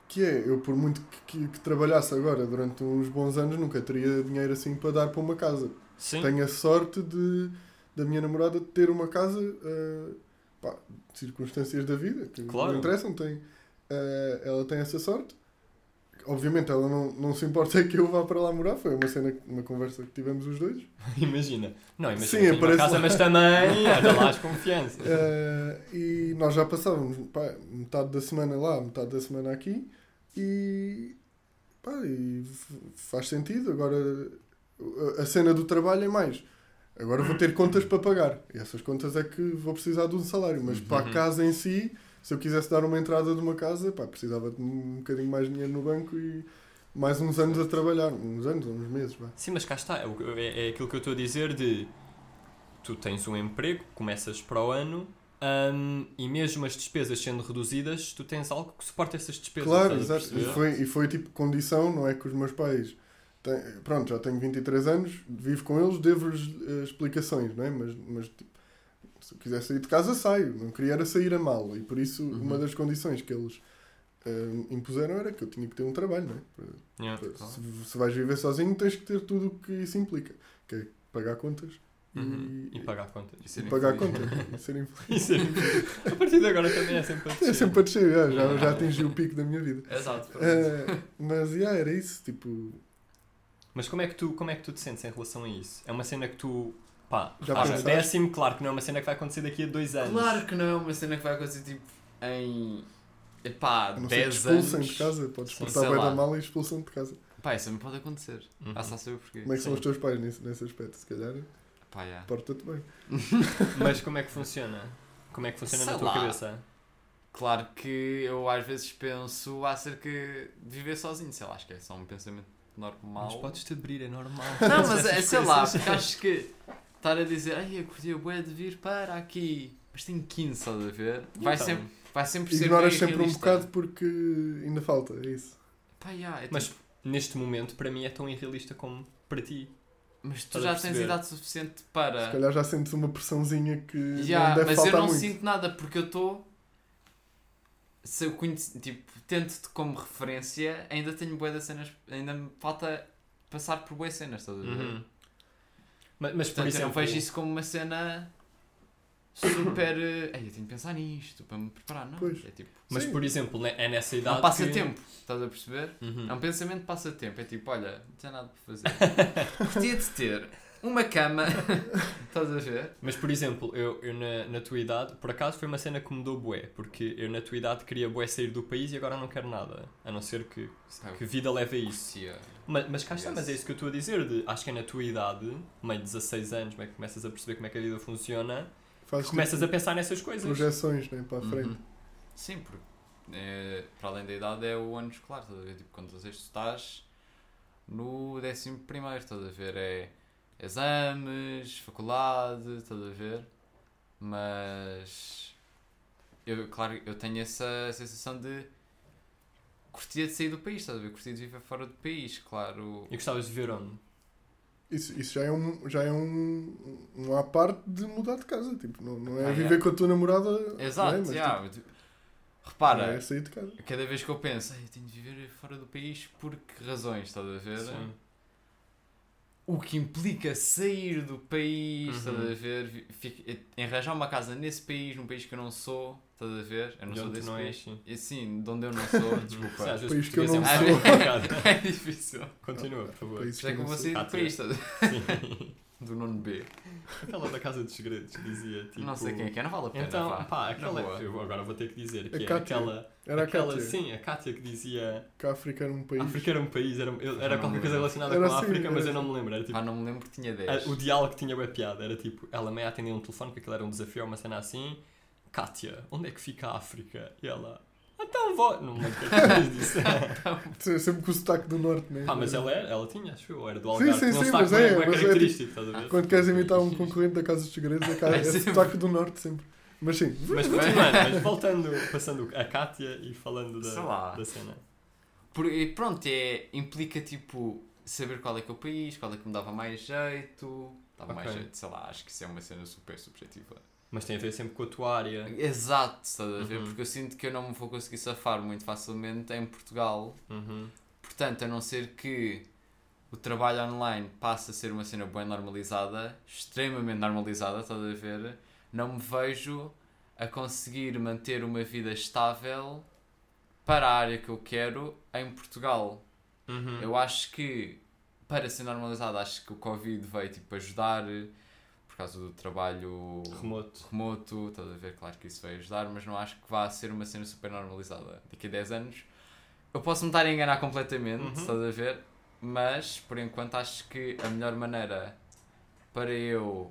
que é, eu por muito que, que, que trabalhasse agora durante uns bons anos, nunca teria dinheiro assim para dar para uma casa. Sim. Tenho a sorte de da minha namorada ter uma casa ah, pá, circunstâncias da vida que Claro. não interessam, tem, ah, ela tem essa sorte. Obviamente ela não, não se importa [laughs] que eu vá para lá morar, foi uma cena, uma conversa que tivemos os dois. [laughs] Imagina. Não, imagina. Sim, tenho uma casa, lá. mas também [laughs] olha lá as confianças. Ah, e nós já passávamos pá, metade da semana lá, metade da semana aqui e, pá, e faz sentido. Agora a- cena do trabalho é mais. Agora vou ter contas para pagar. E essas contas é que vou precisar de um salário. Mas para a Uhum. casa em si, se eu quisesse dar uma entrada de uma casa, pá, precisava de um bocadinho mais dinheiro no banco e mais uns anos a trabalhar. Uns anos, uns meses. Vá. Sim, mas cá está. É, é- é aquilo que eu estou a dizer de tu tens um emprego, começas para o ano hum, e mesmo as despesas sendo reduzidas, tu tens algo que suporta essas despesas. Claro, exato. E foi, e foi tipo condição, não é que os meus pais pronto, já tenho 23 anos, vivo com eles, devo-lhes eh, explicações, não é? Mas, mas tipo, se eu quiser sair de casa, saio. Não queria era sair a mal. E por isso, Uhum. uma das condições que eles eh, impuseram era que eu tinha que ter um trabalho, não é? Para- Yeah. para- se, se vais viver sozinho, tens que ter tudo o que isso implica. Que é pagar contas e, Uhum. E pagar contas. E e pagar contas. e ser infeliz. [laughs] E. A partir de agora também é sempre a É descer. sempre a descer, já, já, já atingi o pico da minha vida. Exato. Eh, mas, yeah, era isso, tipo... Mas como é, que tu, como é que tu te sentes em relação a isso? É uma cena que tu. Pá, Já acho pensaste? décimo, claro que não é uma cena que vai acontecer daqui a dois anos. Claro que não é uma cena que vai acontecer tipo em. Epá, A não ser que 10 expulsem anos. de casa, podes Sim, portar sei bem lá. da mal e expulsam de casa. Pá, isso também pode acontecer. Uhum. Ah, só saber porquê. Como é que são Sim. os teus pais nesse, nesse aspecto? Se calhar, Pá, yeah. porta-te bem. [laughs] Mas como é que [laughs] funciona? Como é que funciona na Sei tua lá. cabeça? Claro que eu às vezes penso acerca de viver sozinho, sei lá, acho que é só um pensamento normal. Mas podes-te abrir, é normal. Não, mas é, sei lá, porque acho que estar a dizer, ai, eu curti a bué de vir para aqui, mas tenho 15, estás a ver? Vai, Então, sempre, vai sempre ser Ignoras sempre um realista. bocado porque ainda falta, é isso. Pá, yeah, é Mas tipo, neste momento, para mim, é tão irrealista como para ti. mas tu já tens perceber? idade suficiente para. Se calhar já sentes uma pressãozinha que Yeah, não deve mas eu não muito. sinto nada porque eu estou. Se eu conheço, tipo, tento-te como referência, ainda tenho de cenas, ainda me falta passar por bué cenas, estás a ver? Uhum. Mas, mas por Portanto, exemplo, eu não vejo isso como uma cena super. eh, Ei, eu tenho que pensar nisto para me preparar, não? Pois. É tipo. mas Sim. por exemplo, é nessa idade. Não passa que... tempo, estás a perceber? Uhum. É um pensamento de passatempo. É tipo, olha, não tenho nada para fazer. [laughs] Gostaria de ter uma cama. [laughs] estás a ver? Mas por exemplo, eu, eu na, na tua idade, por acaso foi uma cena que mudou bué, porque eu na tua idade queria bué sair do país e agora não quero nada, a não ser que, que vida leve a isso. Curtia. Mas, mas cá está, mas é isso que eu estou a dizer, de, acho que é na tua idade, meio de 16 anos, meio que começas a perceber como é que a vida funciona, Fazes começas tipo, a pensar nessas coisas. projeções né, para a frente. Uhum. Sim, porque é, para além da idade é o ano escolar, estás a ver? Tipo, quando tu estás no décimo primeiro, estás a ver? É exames, faculdade, estás a ver? Mas eu, claro, eu tenho essa sensação de curtia de sair do país, estás a ver? Curtia de viver fora do país, claro. E gostavas de ver onde? Isso, isso já é, um, já é um, um à parte de mudar de casa. Tipo, não, não é Ah, viver é. com a tua namorada. Exato, é? Mas, já, tipo, tipo, repara, é sair de casa. cada vez que eu penso, "Ei, eu tenho de viver fora do país, por que razões, estás a ver? Sim. O que implica sair do país, Uhum. estás a ver? Fic- Arranjar uma casa nesse país, num país que eu não sou, estás a ver? Eu não De sou desse não país. és, sim. E sim, de onde eu não sou, [laughs] desculpa. vezes País que eu português é não bocado complicado. é difícil. Continua, por favor. É que como não a sei. sair do país, estás a ver? Sim. Do nono B. Aquela da Casa dos Segredos dizia tipo. Não sei quem é que é, não vale a pena. Então, vá. pá, aquela. boa. Eu agora vou ter que dizer que A é Cátia. aquela. Era a aquela Cátia. Sim, a Cátia que dizia. Que a África era um país. A África era um país, era, eu- era Não qualquer coisa relacionada Era com a assim, África, era mas eu assim. não me lembro. Era tipo. Pá, não me lembro que tinha a- 10. o diálogo tinha bem piada, era tipo, ela meio atendeu um telefone, que aquilo era um desafio, uma cena assim. Cátia, onde é que fica a África? E ela. Então vó. Não me lembro é que ela [laughs] disse. Sempre- Sempre com o sotaque do norte, né? Ah, mas ela era, ela tinha, acho eu, era do Sim, Algarve. sim, tinha sim, sotaque mas é, bué mas é característico, ver? Quando queres imitar um concorrente da Casa dos Segredos, é, [laughs] É é sempre. sotaque do norte sempre. Mas sim, Mas continuando, mas [laughs] voltando, passando a Cátia e falando Sei da, lá. da cena. Por- e pronto, é, implica tipo saber qual é que é o país, qual é que me dava mais jeito. Dava mais Ok. jeito, sei lá, acho que isso é uma cena super subjetiva. Mas tem a ver sempre com a tua área. Exato, estás a ver? Uhum. Porque eu sinto que eu não me vou conseguir safar muito facilmente em Portugal. Uhum. Portanto, a não ser que o trabalho online passe a ser uma cena bem normalizada, extremamente normalizada, estás a ver? Não me vejo a conseguir manter uma vida estável para a área que eu quero em Portugal. Uhum. Eu acho que, para ser normalizado, acho que o Covid veio tipo ajudar por causa do trabalho Remoto. remoto, estás a ver? Claro que isso vai ajudar, mas não acho que vá ser uma cena super normalizada. Daqui a 10 anos eu posso me estar a enganar completamente, Uhum. estás a ver? Mas por enquanto acho que a melhor maneira para eu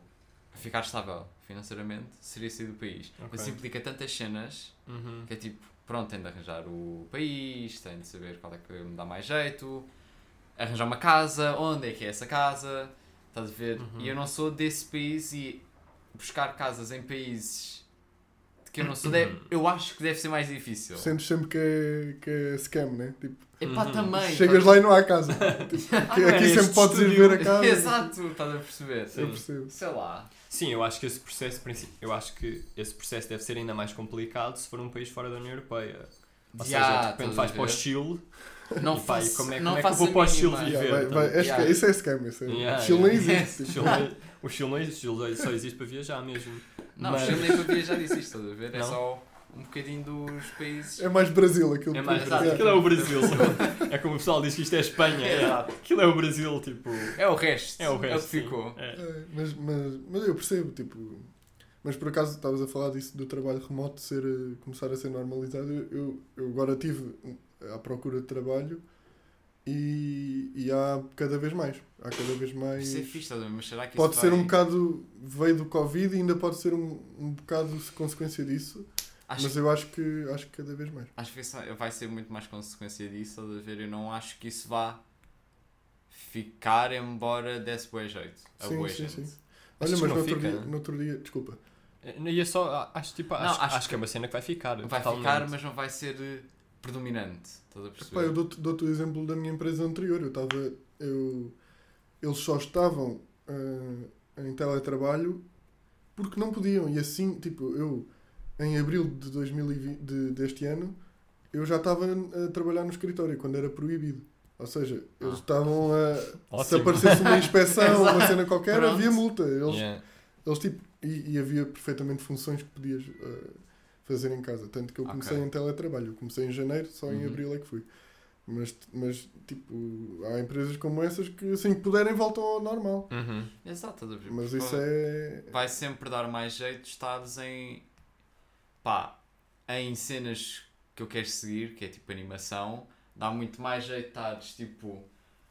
ficar estável financeiramente seria sair do país. Ok. Mas isso implica tantas cenas Uhum. que é tipo, pronto, tenho de arranjar o país, tenho de saber qual é que me dá mais jeito, arranjar uma casa, onde é que é essa casa, estás a ver? Uhum. E eu não sou desse país e buscar casas em países que eu não sou, deve- eu acho que deve ser mais difícil. Sentes sempre que é, que é scam, né? Tipo, Epá, Uhum. também. chegas tá- lá e não há casa. [laughs] Tipo, aqui, é aqui este sempre podes ir estúdio. ver a casa. Exato, estás a perceber? Eu Sim. percebo. Sei lá. Sim, eu acho que esse processo, eu acho que esse processo deve ser ainda mais complicado se for um país fora da União Europeia. Ou Já, seja, de repente vais para o? Chile Não faço, como é, não como é que eu vou para o Chile viver? Yeah, vai, então? vai, acho Yeah. que isso é scam. Isso é, Yeah, Chile nem yeah. existe. O. Chile não- O Chile não existe, o Chile só existe para viajar mesmo. Não, Mas- o Chile nem para viajar isto, estás a ver? É Não? só um bocadinho dos países. É mais Brasil aquilo É que- mais Exato. Aquilo é o Brasil. é como o pessoal diz que isto é Espanha. É, aquilo é o Brasil, tipo. É o resto. É o resto. que ficou. É. É, mas, mas, mas eu percebo, tipo. Mas por acaso estavas a falar disso do trabalho remoto ser, eh, começar a ser normalizado. Eu, eu, agora estive à procura de trabalho e, e há cada vez mais. Há cada vez mais. Isso é fixe? Mas será que Pode isso ser vai... um bocado. veio do Covid e ainda pode ser um, um bocado consequência disso. Acho, Mas eu acho que acho que cada vez mais. acho que vai ser muito mais consequência disso, a ver? Eu não acho que isso vá ficar, embora desse boa jeito. A Sim, boa sim, gente. sim. Mas Olha, mas não no outro, fica, dia, no outro dia. Desculpa. E é só, acho, tipo, Não, acho, acho acho, que é uma cena que vai ficar. Vai totalmente. ficar, mas não vai ser eh, predominante. Estás a perceber? Eu dou-te dou-te o exemplo da minha empresa anterior. Eu estava. Eu, eles só estavam ah, em teletrabalho porque não podiam. E assim, tipo, eu em abril de 2020, de, deste ano, eu já estava a trabalhar no escritório quando era proibido. Ou seja, eles Ah. estavam a. [laughs] Se aparecesse uma inspeção [laughs] uma cena qualquer, Pronto. havia multa. Eles, Yeah. eles tipo. E, e havia perfeitamente funções que podias ah, fazer em casa. Tanto que eu comecei Ok. em teletrabalho. Eu comecei em janeiro, só em Uhum. abril é que fui. Mas, mas, tipo, há empresas como essas que assim que puderem voltam ao normal. Uhum. Exato, estás a ver? Mas Porque isso é. Vai sempre dar mais jeito de estares em. pá, em cenas que eu quero seguir, que é tipo animação. Dá muito mais jeito de estares tipo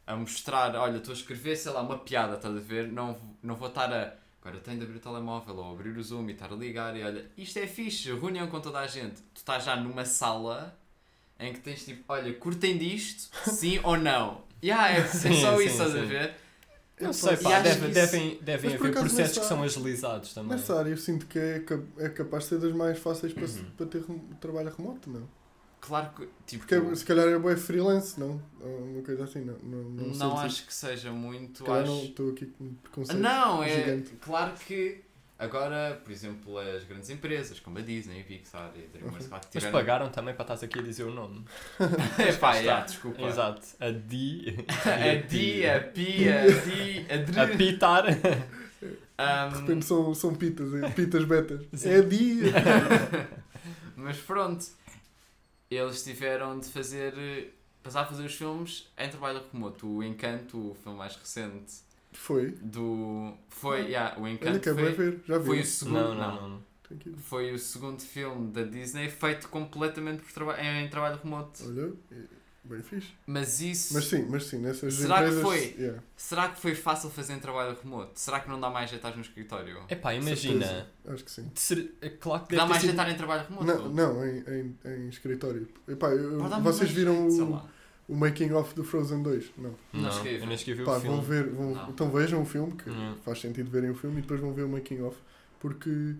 a mostrar, olha, estou a escrever, sei lá, uma piada, estás a ver? Não, não vou estar a. Agora tenho de abrir o telemóvel ou abrir o Zoom e estar a ligar e olha, isto é fixe, reunião com toda a gente. Tu estás já numa sala em que tens tipo, olha, curtem disto, sim ou não? Yeah, é, é [laughs] Sim, só sim, isso, estás a ver? Não Epá, sei, pá, deve- isso- devem, devem haver processos nessa- que são agilizados também. Nessa área eu sinto que é, é capaz de ser das mais fáceis para, Uhum. para ter trabalho remoto, não? Claro que, tipo, Porque é- se calhar é freelance, não? Uma coisa assim, não. Não, não, não, acho que seja muito. Se calhar não Acho... estou aqui com preconceito. Não, é gigante. claro que agora, por exemplo, as grandes empresas como a Disney, a Pixar e a DreamWorks, claro que Mas tiveram. pagaram também para estás aqui a dizer o nome. [laughs] É pá, Está. yeah, desculpa. Exato. A Di. [laughs] A Di, a Pi, a Di, a A Dre. pitar. De Um, repente são, são pitas, é, pitas betas. Sim. É dia. [laughs] mas pronto, eles tiveram de fazer. eh, Passar a fazer os filmes em trabalho remoto. O Encanto, o filme mais recente Foi. do. Foi, yeah, o Olha, Encanto acabei foi, ver. Já vi. foi o segundo. Não, não, não. Ir. Foi o segundo filme da Disney feito completamente por traba em trabalho remoto. Olha, bem fixe. Mas isso. Mas sim, mas sim, nessas Será que empresas. foi? yeah. Será que foi fácil fazer em trabalho remoto? Será que não dá mais estar no escritório? Epá, imagina. Certeza. Acho que sim. ser- é claro que Dá mais jeito sido... estar em trabalho remoto? Não, não em, em, em escritório. Epá, eu- vocês viram o, o making of do Frozen 2? Não. Não Não, escrevi. eu nem escrevi Pá, o filme. vão ver, vão, Não. então vejam o filme, que Não. faz sentido verem o filme e depois vão ver o making of, porque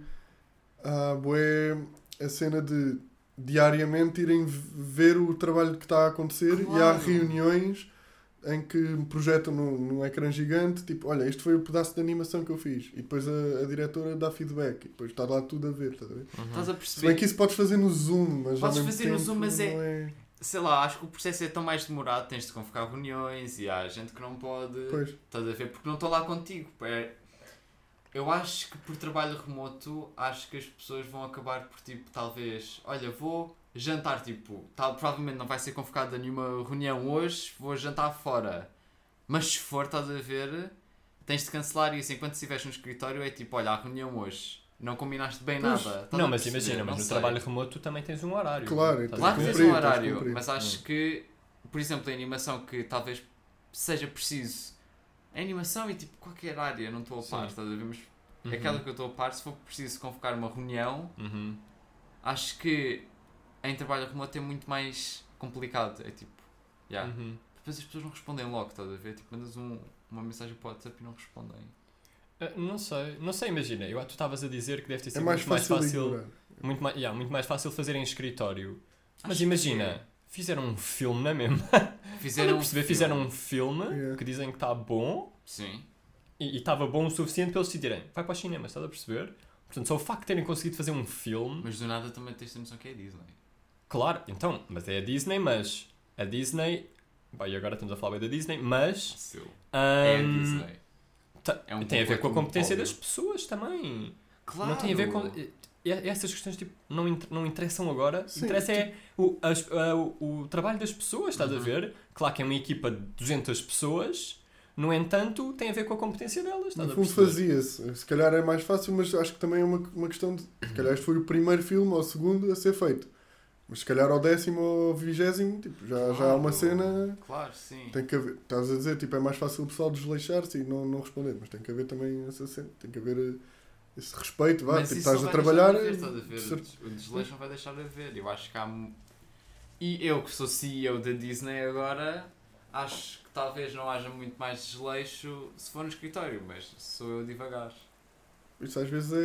há bué a cena de diariamente irem ver o trabalho que está a acontecer e há Claro. reuniões em que projetam num, num ecrã gigante, tipo, olha, este foi o pedaço de animação que eu fiz, e depois a, a diretora dá feedback, e depois está lá tudo a ver, estás a ver? Uhum. Estás a Se bem perceber? que isso podes fazer no Zoom, mas Podes ao mesmo fazer no tempo Zoom, mas é- não é... Sei lá, acho que o processo é tão mais demorado. Tens de convocar reuniões e há gente que não pode. Pois, Estás a ver? Porque não estou lá contigo. É- Eu acho que por trabalho remoto, acho que as pessoas vão acabar por tipo, talvez, olha, vou jantar, tipo, tal, provavelmente não vai ser convocado a nenhuma reunião hoje, vou jantar fora. Mas se for, estás a ver, tens de cancelar isso. Enquanto estiveres no escritório, é tipo, olha, há reunião hoje. Não combinaste bem Pois. nada. Estás Não, a mas perceber? imagina, mas no sei. trabalho remoto tu também tens um horário. Claro, a Claro que tens um horário, mas acho que, por exemplo, em animação que talvez seja preciso. Em animação e tipo qualquer área, não estou a par, estás a ver? Mas Uhum. aquela que eu estou a par, se for preciso convocar uma reunião, Uhum. acho que em trabalho remoto é muito mais complicado. É tipo, yeah. Uhum. depois as pessoas não respondem logo, estás a ver? Tipo, mandas um, uma mensagem para o WhatsApp e não respondem. Ah, Não sei, não sei, imagina. Eu, tu estavas a dizer que deve ter É sido mais muito mais fácil, fácil. ignorar. Muito mais, yeah, muito mais fácil fazer em escritório. Mas Acho que imagina, fizeram um filme na mesma. [laughs] Fizeram Fizeram, um perceber, filme. fizeram um filme Yeah. que dizem que está bom Sim. e estava bom o suficiente para eles decidirem. Vai para os cinemas, estás a perceber? Portanto, só o facto de terem conseguido fazer um filme. Mas do nada também tens de ter noção que é Disney. Claro, então, mas é a Disney, mas a Disney. Bem, agora estamos a falar bem da Disney, mas. Seu. É a ahm, Disney. ta- É um tem a ver com a competência das pessoas também. Claro. Não tem a ver com. E- e- Essas questões tipo, não, int- não interessam agora. Sim, Interessa é o, as- a- o, o trabalho das pessoas, estás a Uhum. ver? Claro que é uma equipa de 200 pessoas, no entanto, tem a ver com a competência delas. Estás No a fundo fazia-se. Se calhar é mais fácil, mas acho que também é uma, uma questão de. Se calhar este foi o primeiro filme ou o segundo a ser feito. Mas se calhar ao décimo ou ao vigésimo, tipo, já, já há uma Claro. cena. Claro, sim. Tem que haver. Estás a dizer, tipo, é mais fácil o pessoal desleixar-se e não, não responder. Mas tem que haver também essa cena. Tem que haver eh, esse respeito. Vá, tipo, estás a trabalhar. deixar de haver, estás a ver? O desleixo não vai deixar de haver. Eu acho que há. E eu que sou CEO da Disney agora, acho que talvez não haja muito mais desleixo se for no escritório, mas sou eu devagar. Isso às vezes é,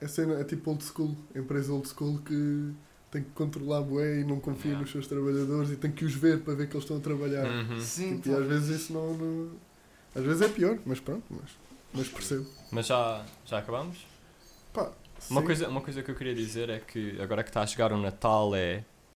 é, é, cena, é tipo old school, empresa old school que tem que controlar bué e não confia Yeah. nos seus trabalhadores e tem que os ver para ver que eles estão a trabalhar. Uhum. Sim, Tipo, e às vezes isso não, não- Às vezes é pior, mas pronto, mas, mas percebo. Mas já, já acabamos? Pá, Uma sim. coisa, uma coisa que eu queria dizer é que agora que está a chegar o Natal é